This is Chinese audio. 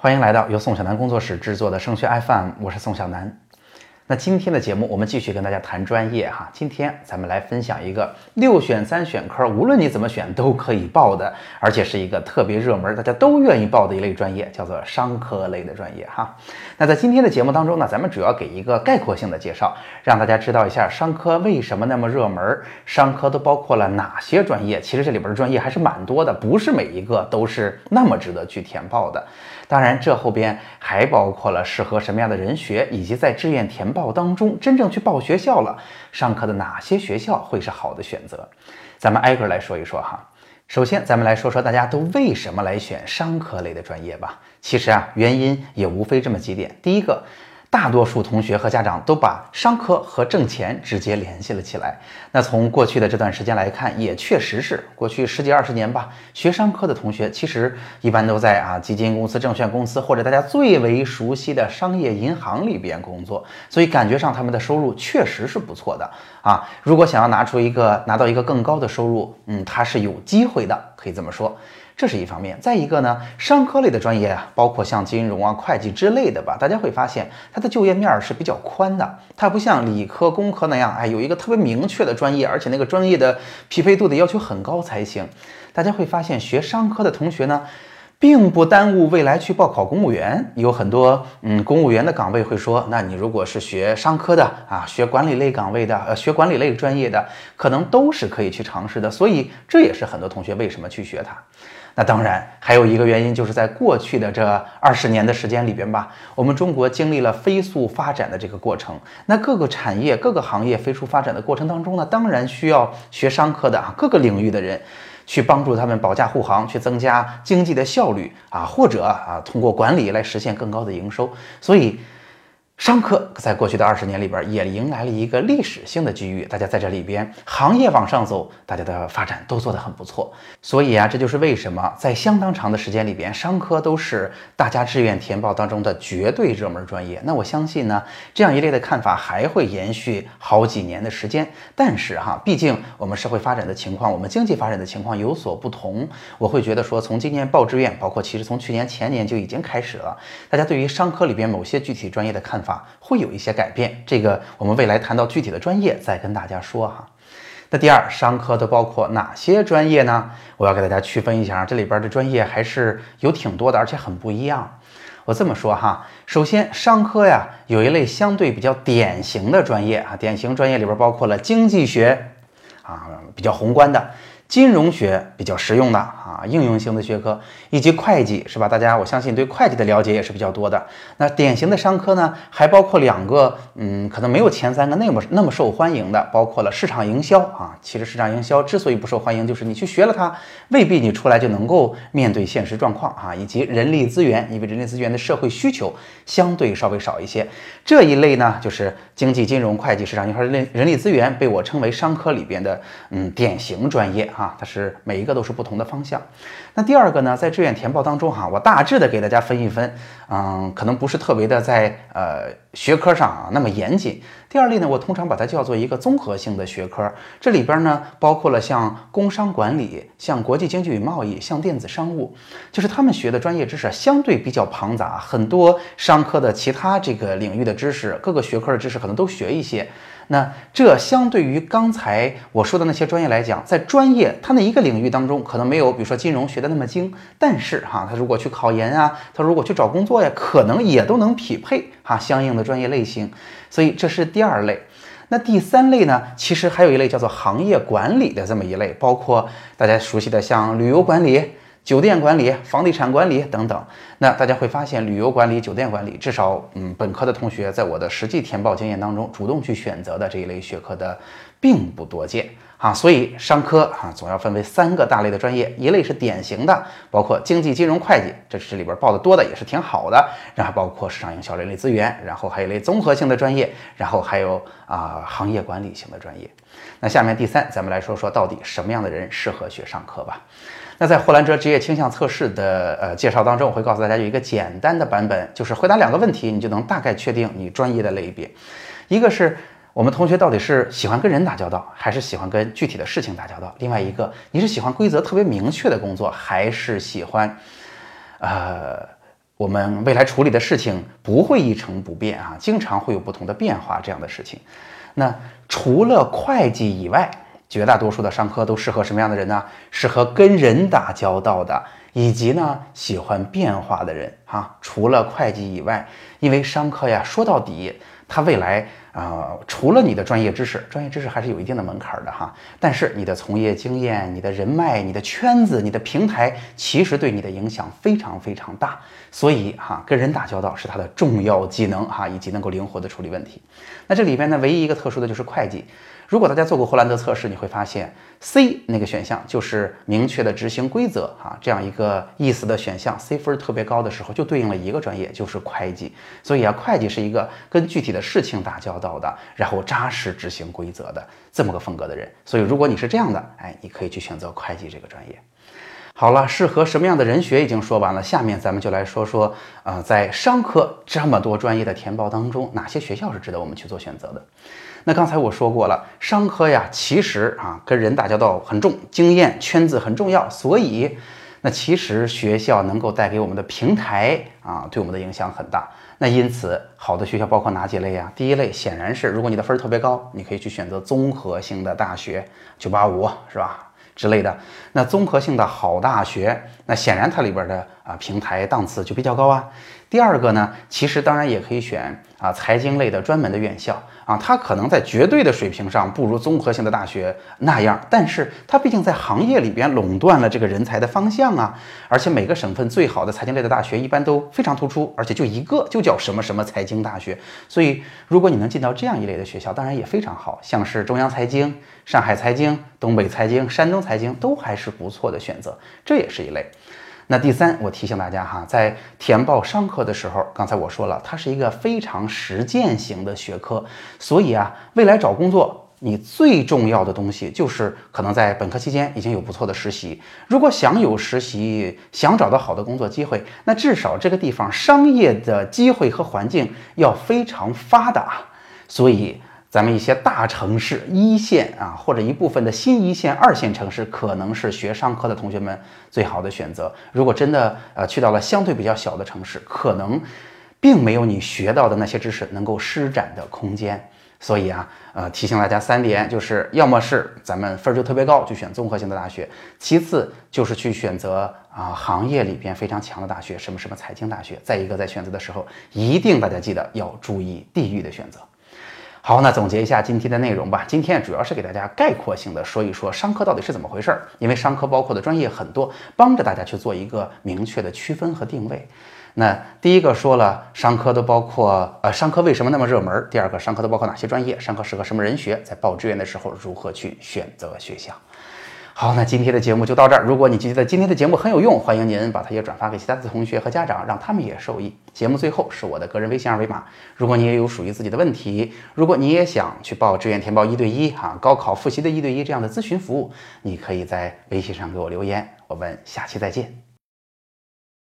欢迎来到由宋小南工作室制作的升学 FM，我是宋小南。那今天的节目，我们继续跟大家谈专业哈。今天咱们来分享一个六选三选科，无论你怎么选都可以报的，而且是一个特别热门，大家都愿意报的一类专业，叫做商科类的专业哈。那在今天的节目当中呢，咱们主要给一个概括性的介绍，让大家知道一下商科为什么那么热门，商科都包括了哪些专业。其实这里边的专业还是蛮多的，不是每一个都是那么值得去填报的。当然，这后边还包括了适合什么样的人学，以及在志愿填报当中真正去报学校了，上课的哪些学校会是好的选择？咱们挨个来说一说哈。首先，咱们来说说大家都为什么来选商科类的专业吧。其实啊，原因也无非这么几点。第一个。大多数同学和家长都把商科和挣钱直接联系了起来。那从过去的这段时间来看，也确实是过去十几二十年吧，学商科的同学其实一般都在啊基金公司、证券公司或者大家最为熟悉的商业银行里边工作，所以感觉上他们的收入确实是不错的啊。如果想要拿出一个拿到一个更高的收入，嗯，他是有机会的，可以这么说。这是一方面，再一个呢，商科类的专业啊，包括像金融啊、会计之类的吧，大家会发现它的就业面是比较宽的，它不像理科、工科那样，哎，有一个特别明确的专业，而且那个专业的匹配度的要求很高才行。大家会发现，学商科的同学呢，并不耽误未来去报考公务员，有很多嗯公务员的岗位会说，那你如果是学商科的啊，学管理类岗位的，呃，学管理类专业的，可能都是可以去尝试的。所以这也是很多同学为什么去学它。那当然，还有一个原因，就是在过去的这二十年的时间里边吧，我们中国经历了飞速发展的这个过程。那各个产业、各个行业飞速发展的过程当中呢，当然需要学商科的啊，各个领域的人去帮助他们保驾护航，去增加经济的效率啊，或者啊，通过管理来实现更高的营收。所以。商科在过去的二十年里边也迎来了一个历史性的机遇，大家在这里边行业往上走，大家的发展都做得很不错。所以啊，这就是为什么在相当长的时间里边，商科都是大家志愿填报当中的绝对热门专业。那我相信呢，这样一类的看法还会延续好几年的时间。但是哈，毕竟我们社会发展的情况，我们经济发展的情况有所不同，我会觉得说，从今年报志愿，包括其实从去年前年就已经开始了，大家对于商科里边某些具体专业的看法。会有一些改变，这个我们未来谈到具体的专业再跟大家说哈。那第二，商科都包括哪些专业呢？我要给大家区分一下，这里边的专业还是有挺多的，而且很不一样。我这么说哈，首先商科呀有一类相对比较典型的专业啊，典型专业里边包括了经济学啊，比较宏观的。金融学比较实用的啊，应用型的学科，以及会计是吧？大家我相信对会计的了解也是比较多的。那典型的商科呢，还包括两个，嗯，可能没有前三个那么那么受欢迎的，包括了市场营销啊。其实市场营销之所以不受欢迎，就是你去学了它，未必你出来就能够面对现实状况啊。以及人力资源，因为人力资源的社会需求相对稍微少一些。这一类呢，就是经济、金融、会计、市场营销、人人力资源，被我称为商科里边的嗯典型专业。啊，它是每一个都是不同的方向。那第二个呢，在志愿填报当中哈，我大致的给大家分一分，嗯，可能不是特别的在呃学科上啊那么严谨。第二类呢，我通常把它叫做一个综合性的学科，这里边呢包括了像工商管理、像国际经济与贸易、像电子商务，就是他们学的专业知识相对比较庞杂，很多商科的其他这个领域的知识，各个学科的知识可能都学一些。那这相对于刚才我说的那些专业来讲，在专业它那一个领域当中，可能没有比如说金融学的那么精，但是哈，他如果去考研啊，他如果去找工作呀，可能也都能匹配哈相应的专业类型。所以这是第二类。那第三类呢，其实还有一类叫做行业管理的这么一类，包括大家熟悉的像旅游管理。酒店管理、房地产管理等等，那大家会发现，旅游管理、酒店管理，至少嗯，本科的同学在我的实际填报经验当中，主动去选择的这一类学科的并不多见啊。所以商科啊，总要分为三个大类的专业，一类是典型的，包括经济、金融、会计，这是里边报的多的，也是挺好的。然后包括市场营销、人力资源，然后还有一类综合性的专业，然后还有啊行业管理型的专业。那下面第三，咱们来说说到底什么样的人适合学商科吧。那在霍兰哲职业倾向测试的呃介绍当中，我会告诉大家有一个简单的版本，就是回答两个问题，你就能大概确定你专业的类别。一个是我们同学到底是喜欢跟人打交道，还是喜欢跟具体的事情打交道？另外一个，你是喜欢规则特别明确的工作，还是喜欢，呃？我们未来处理的事情不会一成不变啊，经常会有不同的变化这样的事情。那除了会计以外，绝大多数的商科都适合什么样的人呢？适合跟人打交道的，以及呢喜欢变化的人啊。除了会计以外，因为商科呀，说到底，它未来啊，除了你的专业知识，专业知识还是有一定的门槛的哈。但是你的从业经验、你的人脉、你的圈子、你的平台，其实对你的影响非常非常大。所以哈，跟人打交道是它的重要技能哈，以及能够灵活的处理问题。那这里边呢，唯一一个特殊的就是会计。如果大家做过霍兰德测试，你会发现 C 那个选项就是明确的执行规则啊，这样一个意思的选项，C 分特别高的时候，就对应了一个专业，就是会计。所以啊，会计是一个跟具体的事情打交道的，然后扎实执行规则的这么个风格的人。所以如果你是这样的，哎，你可以去选择会计这个专业。好了，适合什么样的人学已经说完了，下面咱们就来说说，呃，在商科这么多专业的填报当中，哪些学校是值得我们去做选择的？那刚才我说过了，商科呀，其实啊跟人打交道很重，经验圈子很重要，所以那其实学校能够带给我们的平台啊，对我们的影响很大。那因此，好的学校包括哪几类呀？第一类显然是，如果你的分儿特别高，你可以去选择综合性的大学，九八五是吧之类的。那综合性的好大学，那显然它里边的啊平台档次就比较高啊。第二个呢，其实当然也可以选啊财经类的专门的院校啊，它可能在绝对的水平上不如综合性的大学那样，但是它毕竟在行业里边垄断了这个人才的方向啊，而且每个省份最好的财经类的大学一般都非常突出，而且就一个就叫什么什么财经大学，所以如果你能进到这样一类的学校，当然也非常好，像是中央财经、上海财经、东北财经、山东财经都还是不错的选择，这也是一类。那第三，我提醒大家哈，在填报商科的时候，刚才我说了，它是一个非常实践型的学科，所以啊，未来找工作，你最重要的东西就是可能在本科期间已经有不错的实习。如果想有实习，想找到好的工作机会，那至少这个地方商业的机会和环境要非常发达。所以。咱们一些大城市一线啊，或者一部分的新一线、二线城市，可能是学商科的同学们最好的选择。如果真的呃去到了相对比较小的城市，可能并没有你学到的那些知识能够施展的空间。所以啊，呃，提醒大家三点，就是要么是咱们分儿就特别高，就选综合性的大学；其次就是去选择啊行业里边非常强的大学，什么什么财经大学；再一个在选择的时候，一定大家记得要注意地域的选择。好，那总结一下今天的内容吧。今天主要是给大家概括性的说一说商科到底是怎么回事儿，因为商科包括的专业很多，帮着大家去做一个明确的区分和定位。那第一个说了，商科都包括呃，商科为什么那么热门？第二个，商科都包括哪些专业？商科适合什么人学？在报志愿的时候如何去选择学校？好，那今天的节目就到这儿。如果你觉得今天的节目很有用，欢迎您把它也转发给其他的同学和家长，让他们也受益。节目最后是我的个人微信二维码，如果你也有属于自己的问题，如果你也想去报志愿填报一对一哈，高考复习的一对一这样的咨询服务，你可以在微信上给我留言。我们下期再见。